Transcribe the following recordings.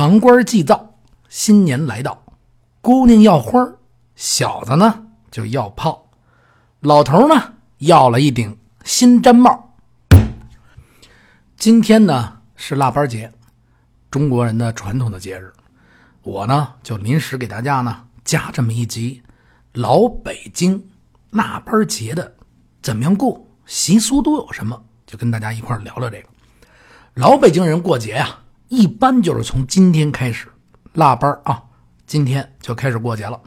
堂官祭灶，新年来到，姑娘要花小子呢就要炮，老头呢要了一顶新毡帽。今天呢是腊八节，中国人的传统的节日，我呢就临时给大家呢加这么一集，老北京腊八节的怎么样过，习俗都有什么，就跟大家一块聊聊这个。老北京人过节呀。一般就是从今天开始，腊八啊，今天就开始过节了。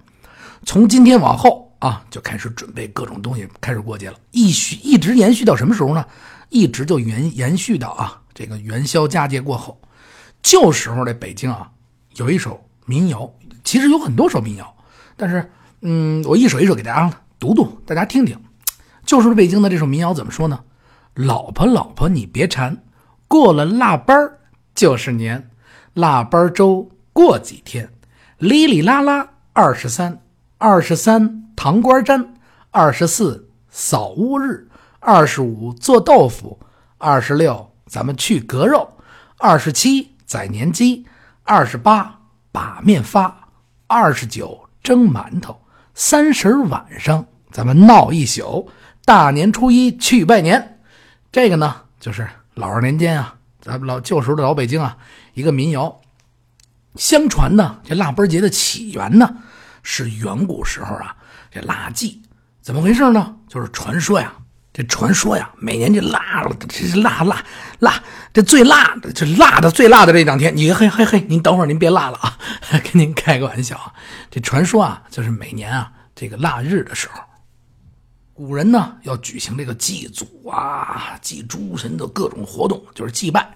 从今天往后啊，就开始准备各种东西，开始过节了。一续一直延续到什么时候呢？一直就延延续到啊，这个元宵佳节过后。旧时候的北京啊，有一首民谣，其实有很多首民谣，但是嗯，我一首一首给大家读读，大家听听。旧时候北京的这首民谣怎么说呢？老婆老婆你别馋，过了腊八儿。就是年，腊八粥过几天，哩哩啦啦二十三，二十三糖瓜粘，二十四扫屋日，二十五做豆腐，二十六咱们去割肉，二十七宰年鸡，二十八把面发，二十九蒸馒头，三十晚上咱们闹一宿，大年初一去拜年。这个呢，就是老二年间啊。咱们老旧时候的老北京啊，一个民谣。相传呢，这腊八节的起源呢，是远古时候啊，这腊祭怎么回事呢？就是传说呀，这传说呀，每年这腊，这腊腊腊，这最辣的，这辣的最辣的这两天，你嘿嘿嘿，您等会儿您别辣了啊，跟您开个玩笑啊。这传说啊，就是每年啊，这个腊日的时候。古人呢要举行这个祭祖啊、祭诸神的各种活动，就是祭拜。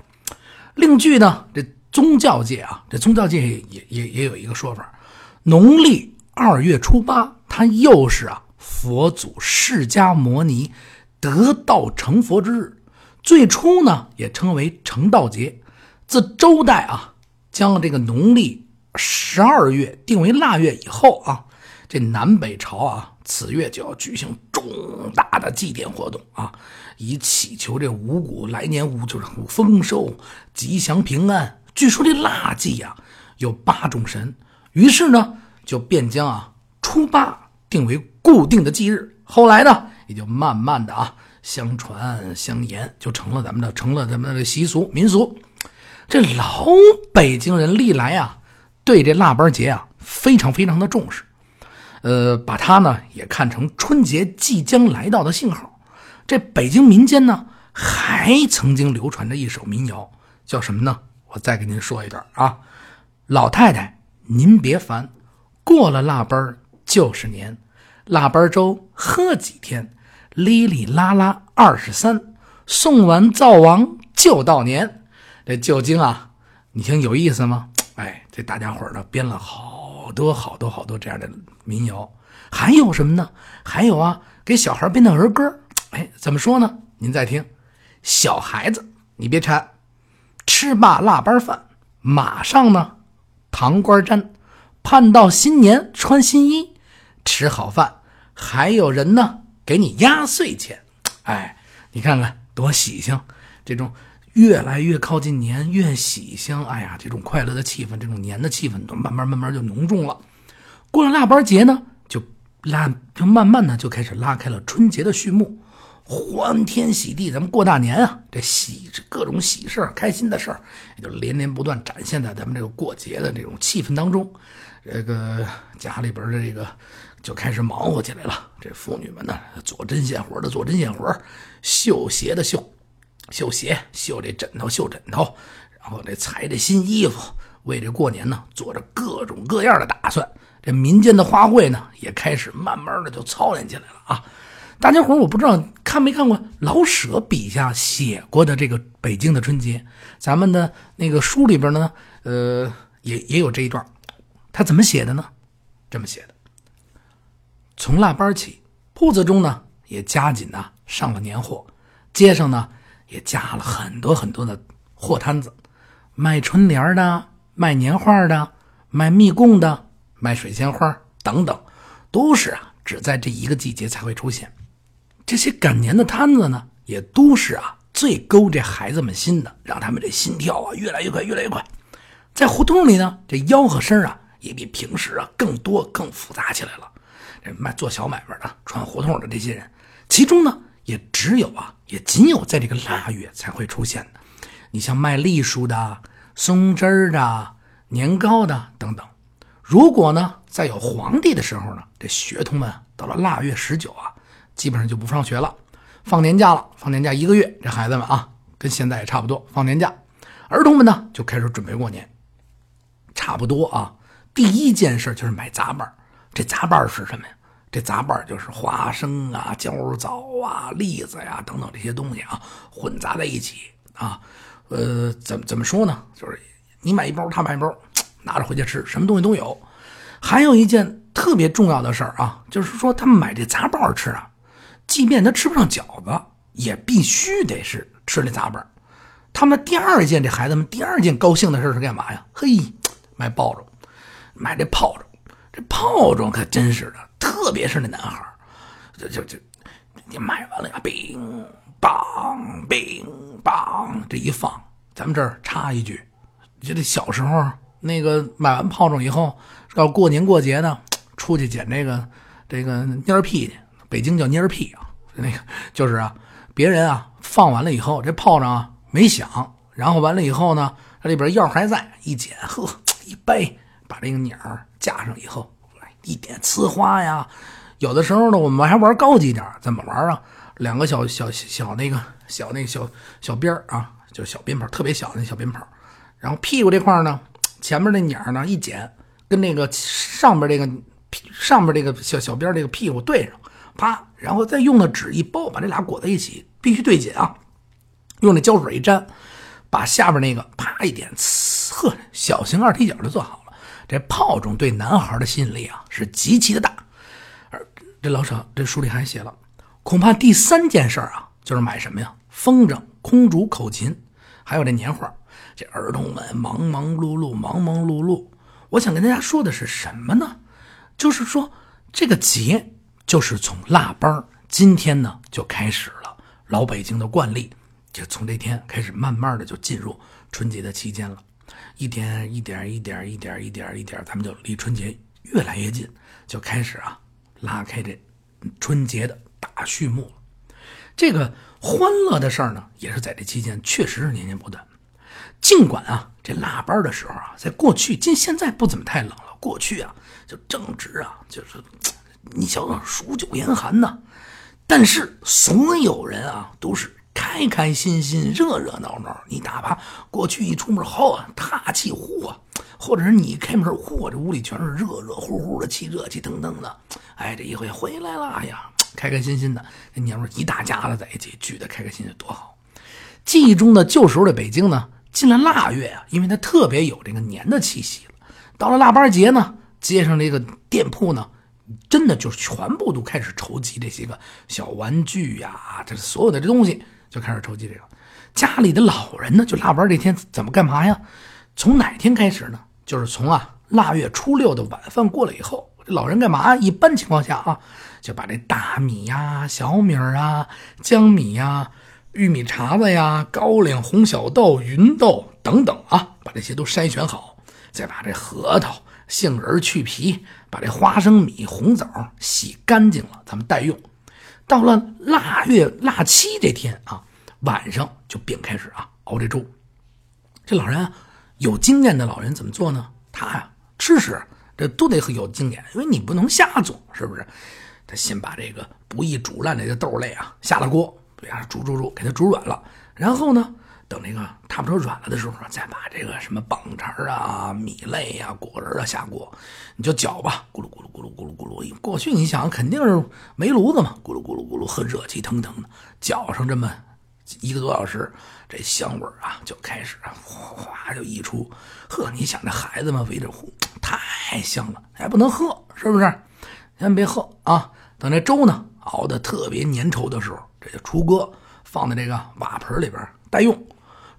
另据呢，这宗教界啊，这宗教界也也也有一个说法：农历二月初八，它又是啊佛祖释迦摩尼得道成佛之日。最初呢也称为成道节。自周代啊，将这个农历十二月定为腊月以后啊，这南北朝啊。此月就要举行重大的祭奠活动啊，以祈求这五谷来年五就是丰收、吉祥平安。据说这腊祭呀有八种神，于是呢就便将啊初八定为固定的祭日。后来呢也就慢慢的啊相传相沿，就成了咱们的成了咱们的习俗民俗。这老北京人历来啊对这腊八节啊非常非常的重视。呃，把它呢也看成春节即将来到的信号。这北京民间呢还曾经流传着一首民谣，叫什么呢？我再给您说一段啊。老太太您别烦，过了腊八就是年，腊八粥喝几天，哩哩啦啦二十三，送完灶王就到年。这旧京啊，你听有意思吗？哎，这大家伙呢编了好。好多好多好多这样的民谣，还有什么呢？还有啊，给小孩编的儿歌。哎，怎么说呢？您再听，小孩子你别馋，吃罢腊八饭，马上呢糖瓜粘，盼到新年穿新衣，吃好饭，还有人呢给你压岁钱。哎，你看看多喜庆，这种。越来越靠近年，越喜香。哎呀，这种快乐的气氛，这种年的气氛，都慢慢慢慢就浓重了。过了腊八节呢，就拉，就慢慢的就开始拉开了春节的序幕，欢天喜地，咱们过大年啊，这喜各种喜事开心的事儿，也就连连不断展现在咱们这个过节的这种气氛当中。这个家里边的这个就开始忙活起来了。这妇女们呢，做针线活的做针线活，绣鞋的绣。绣鞋，绣这枕头，绣枕头，然后这裁这新衣服，为这过年呢做着各种各样的打算。这民间的花卉呢，也开始慢慢的就操练起来了啊！大家伙我不知道看没看过老舍笔下写过的这个北京的春节，咱们的那个书里边呢，呃，也也有这一段。他怎么写的呢？这么写的：从腊八起，铺子中呢也加紧呐上了年货，街上呢。也加了很多很多的货摊子，卖春联的，卖年画的，卖蜜供的，卖水仙花等等，都是啊，只在这一个季节才会出现。这些赶年的摊子呢，也都是啊，最勾这孩子们心的，让他们这心跳啊越来越快，越来越快。在胡同里呢，这吆喝声啊也比平时啊更多、更复杂起来了。这卖做小买卖的、串胡同的这些人，其中呢也只有啊，也仅有在这个腊月才会出现的。你像卖栗树的、松枝儿的、年糕的等等。如果呢，在有皇帝的时候呢，这学童们到了腊月十九啊，基本上就不上学了，放年假了，放年假一个月。这孩子们啊，跟现在也差不多，放年假。儿童们呢，就开始准备过年。差不多啊，第一件事就是买杂拌这杂拌是什么呀？这杂拌就是花生啊、焦枣啊、栗子呀等等这些东西啊，混杂在一起啊。呃，怎么怎么说呢？就是你买一包，他买一包，拿着回去吃，什么东西都有。还有一件特别重要的事儿啊，就是说他们买这杂拌吃啊，即便他吃不上饺子，也必须得是吃那杂拌。他们第二件，这孩子们第二件高兴的事是干嘛呀？嘿，买爆竹，买这炮竹。这炮仗可真是的，特别是那男孩就就就，你买完了呀，冰。梆梆梆，这一放，咱们这儿插一句，就这小时候那个买完炮仗以后，要过年过节呢，出去捡这个这个蔫屁去，北京叫蔫屁啊，那个就是啊，别人啊放完了以后，这炮仗啊没响，然后完了以后呢，它里边药还在，一捡，呵，一掰，把这个鸟架上以后，一点呲花呀，有的时候呢，我们还玩高级点怎么玩啊？两个小小小那个小那个小小鞭啊，就是小鞭炮，特别小那小鞭炮。然后屁股这块呢，前面那鸟呢一剪，跟那个上边这个上边这个小小鞭这个屁股对上，啪，然后再用的纸一包，把这俩裹在一起，必须对紧啊。用那胶水一粘，把下边那个啪一点，呲，呵，小型二踢脚就做好了。这炮种对男孩的吸引力啊是极其的大。而这老舍这书里还写了。恐怕第三件事啊，就是买什么呀？风筝、空竹、口琴，还有这年画。这儿童们忙忙碌碌，忙忙碌碌。我想跟大家说的是什么呢？就是说这个节就是从腊八今天呢就开始了。老北京的惯例，就从这天开始，慢慢的就进入春节的期间了。一点一点一点一点一点一点，咱们就离春节越来越近，就开始啊拉开这春节的。大序幕了，这个欢乐的事儿呢，也是在这期间确实是年年不断。尽管啊，这腊八的时候啊，在过去，今现在不怎么太冷了。过去啊，就正值啊，就是你瞧瞧，数九严寒呐。但是所有人啊，都是开开心心、热热闹闹。你哪怕过去一出门，好啊大气呼啊，或者是你开门，嚯，这屋里全是热热乎乎的气，热气腾腾的。哎，这一回回来了，哎呀！开开心心的，跟娘们一大家子在一起聚的开开心心多好。记忆中的旧时候的北京呢，进了腊月啊，因为它特别有这个年的气息了。到了腊八节呢，街上这个店铺呢，真的就是全部都开始筹集这些个小玩具呀，这所有的这东西就开始筹集这个。家里的老人呢，就腊八这天怎么干嘛呀？从哪天开始呢？就是从啊腊月初六的晚饭过了以后，老人干嘛？一般情况下啊。就把这大米呀、小米啊、江米呀、玉米碴子呀、高粱、红小豆、芸豆等等啊，把这些都筛选好，再把这核桃、杏仁去皮，把这花生米、红枣洗干净了，咱们待用。到了腊月腊七这天啊，晚上就便开始啊熬这粥。这老人啊，有经验的老人怎么做呢？他呀，吃食这都得有经验，因为你不能瞎做，是不是？他先把这个不易煮烂的这豆类啊下了锅，对呀，煮煮煮，给它煮软了。然后呢，等这个差不多软了的时候，再把这个什么棒碴啊、米类呀、果仁啊下锅，你就搅吧，咕噜咕噜咕噜咕噜咕噜。过去你想肯定是煤炉子嘛，咕噜咕噜咕噜，喝热气腾腾的，搅上这么一个多小时，这香味啊就开始哗哗就溢出。呵，你想这孩子们围着呼，太香了，还不能喝，是不是？先别喝啊。等这粥呢熬得特别粘稠的时候，这就出锅，放在这个瓦盆里边待用。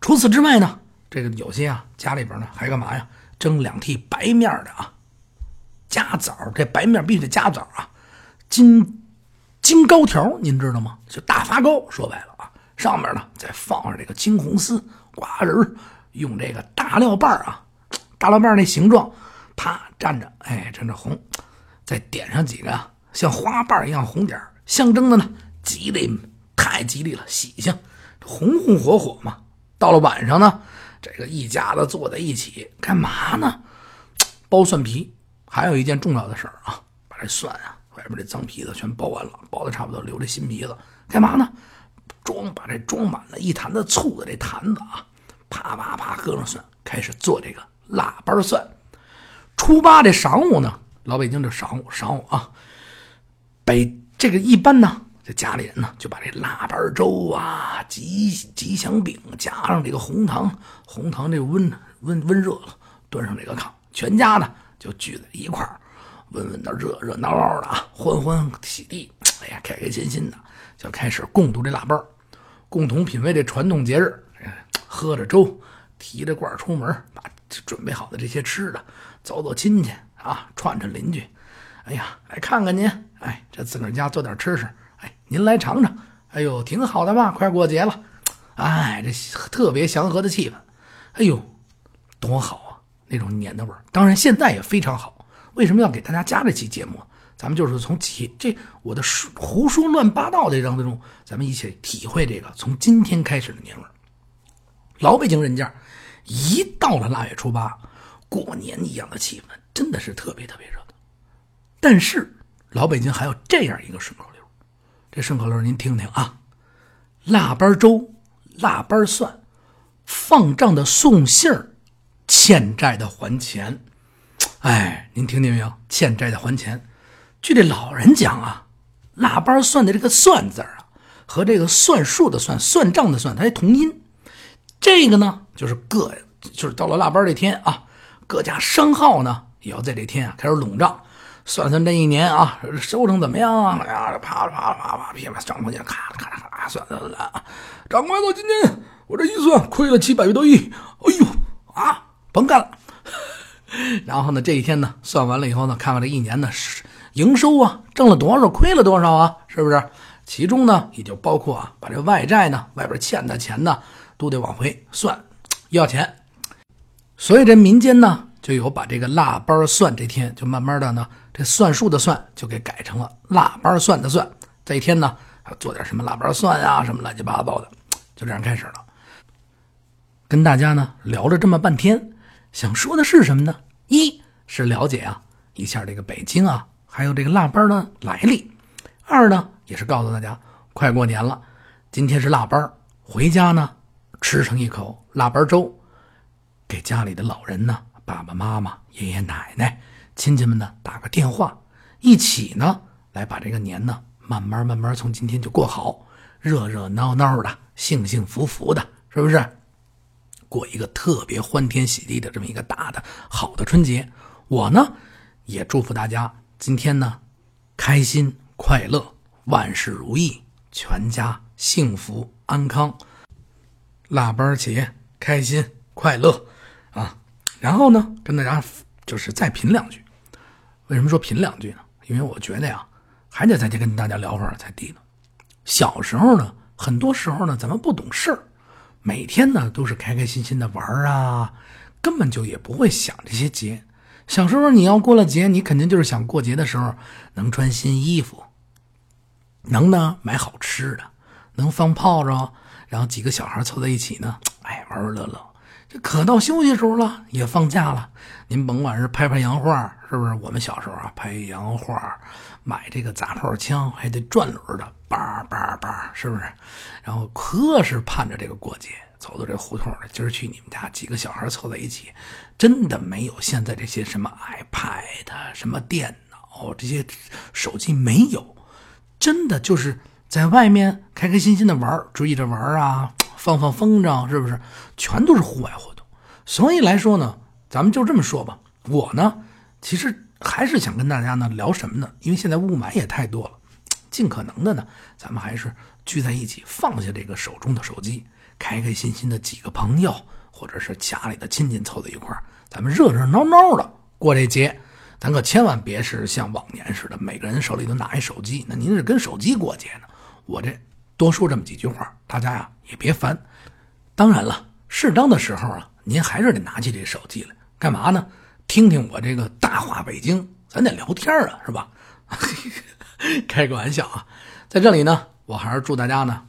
除此之外呢，这个有些啊家里边呢还干嘛呀？蒸两屉白面的啊，加枣。这白面必须得加枣啊。金金糕条您知道吗？就大发糕。说白了，上面呢再放上这个青红丝、瓜仁用这个大料瓣啊大料瓣那形状，啪蘸着，哎，蘸着红，再点上几个像花瓣一样红点象征的呢，吉利，太吉利了，喜庆，红红火火嘛。到了晚上呢，这个一家子坐在一起干嘛呢？剥蒜皮。还有一件重要的事儿啊，把这蒜啊 外边这脏皮子全剥完了，剥的差不多，留这新皮子，干嘛呢？装把这装满了一坛子醋的这坛子啊，啪啪啪搁上蒜，开始做这个腊八蒜。初八这晌午呢，老北京这晌午晌午啊，北这个一般呢，这家里人呢就把这腊八粥啊、吉吉祥饼加上这个红糖，红糖这温温温热了，端上这个炕，全家呢就聚在一块儿，温温的热热闹闹的啊，欢欢喜地，哎呀，开开心心的就开始共度这腊八共同品味这传统节日，喝着粥，提着罐出门，把准备好的这些吃的，走走亲戚啊，串串邻居。哎呀，来看看您，哎，这自个儿家做点吃吃，哎，您来尝尝，哎呦，挺好的嘛，快过节了，哎，这特别祥和的气氛，哎呦，多好啊，那种年的味儿。当然现在也非常好。为什么要给大家加这期节目？咱们就是从体这我的胡说乱八道的当中，咱们一起体会这个从今天开始的年味儿。老北京人家一到了腊月初八，过年一样的气氛，真的是特别特别热闹。但是老北京还有这样一个顺口溜，这顺口溜您听听啊：腊八粥、腊八蒜，放账的送信儿，欠债的还钱。哎，您听见没有？欠债的还钱。据这老人讲啊，腊八算的这个“算”字啊，和这个算数的“算”、算账的“算”，它同音。这个呢，就是各就是到了腊八这天啊，各家商号呢也要在这天啊开始拢账，算算这一年啊收成怎么样啊？哎呀，啪啪啪啪，噼啪，账簿上咔啦咔咔算算算啊！掌柜的，今天我这一算亏了七百多亿，哎呦啊，甭干了。然后呢，这一天呢算完了以后呢，看看这一年呢是。营收啊，挣了多少，亏了多少啊？是不是？其中呢，也就包括啊，把这外债呢，外边欠的钱呢，都得往回算，要钱。所以这民间呢，就有把这个腊八算这天，就慢慢的呢，这算术的算就给改成了腊八算的算。这一天呢，还做点什么腊八蒜啊，什么乱七八糟的，就这样开始了。跟大家呢聊了这么半天，想说的是什么呢？一是了解啊一下这个北京啊。还有这个腊八的来历，二呢也是告诉大家，快过年了，今天是腊八，回家呢吃上一口腊八粥，给家里的老人呢，爸爸妈妈、爷爷奶奶、亲戚们呢打个电话，一起呢来把这个年呢慢慢慢慢从今天就过好，热热闹闹的，幸幸福福的，是不是？过一个特别欢天喜地的这么一个大的好的春节，我呢也祝福大家。今天呢，开心快乐，万事如意，全家幸福安康，腊八节开心快乐啊！然后呢，跟大家就是再品两句。为什么说品两句呢？因为我觉得呀，还得再跟大家聊会儿才对呢。小时候呢，很多时候呢，咱们不懂事儿，每天呢都是开开心心的玩啊，根本就也不会想这些节。小时候你要过了节，你肯定就是想过节的时候能穿新衣服，能呢买好吃的，能放炮仗，然后几个小孩凑在一起呢，哎玩玩乐乐。这可到休息时候了，也放假了，您甭管是拍拍洋画，是不是？我们小时候啊拍洋画，买这个砸炮枪还得转轮的，叭叭叭，是不是？然后可是盼着这个过节。走到这胡同里，今儿去你们家，几个小孩凑在一起，真的没有现在这些什么 iPad、什么电脑这些手机没有，真的就是在外面开开心心的玩，追着玩啊，放放风筝，是不是？全都是户外活动。所以来说呢，咱们就这么说吧。我呢，其实还是想跟大家呢聊什么呢？因为现在雾霾也太多了，尽可能的呢，咱们还是聚在一起，放下这个手中的手机。开开心心的几个朋友，或者是家里的亲戚凑在一块儿，咱们热热闹闹的过这节。咱可千万别是像往年似的，每个人手里都拿一手机。那您是跟手机过节呢？我这多说这么几句话，大家呀也别烦。当然了，适当的时候啊，您还是得拿起这手机来，干嘛呢？听听我这个大话北京，咱得聊天啊，是吧？开个玩笑啊，在这里呢，我还是祝大家呢，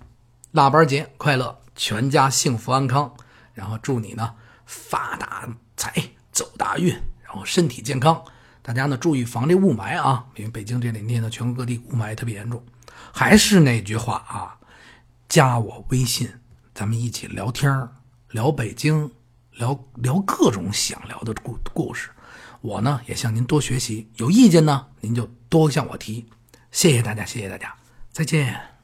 腊八节快乐，全家幸福安康，然后祝你呢发大财，走大运，然后身体健康。大家呢注意防这雾霾啊，因为北京这两天呢，全国各地雾霾特别严重。还是那句话啊，加我微信，咱们一起聊天聊北京，聊聊各种想聊的故故事。我呢也向您多学习，有意见呢您就多向我提。谢谢大家，谢谢大家，再见。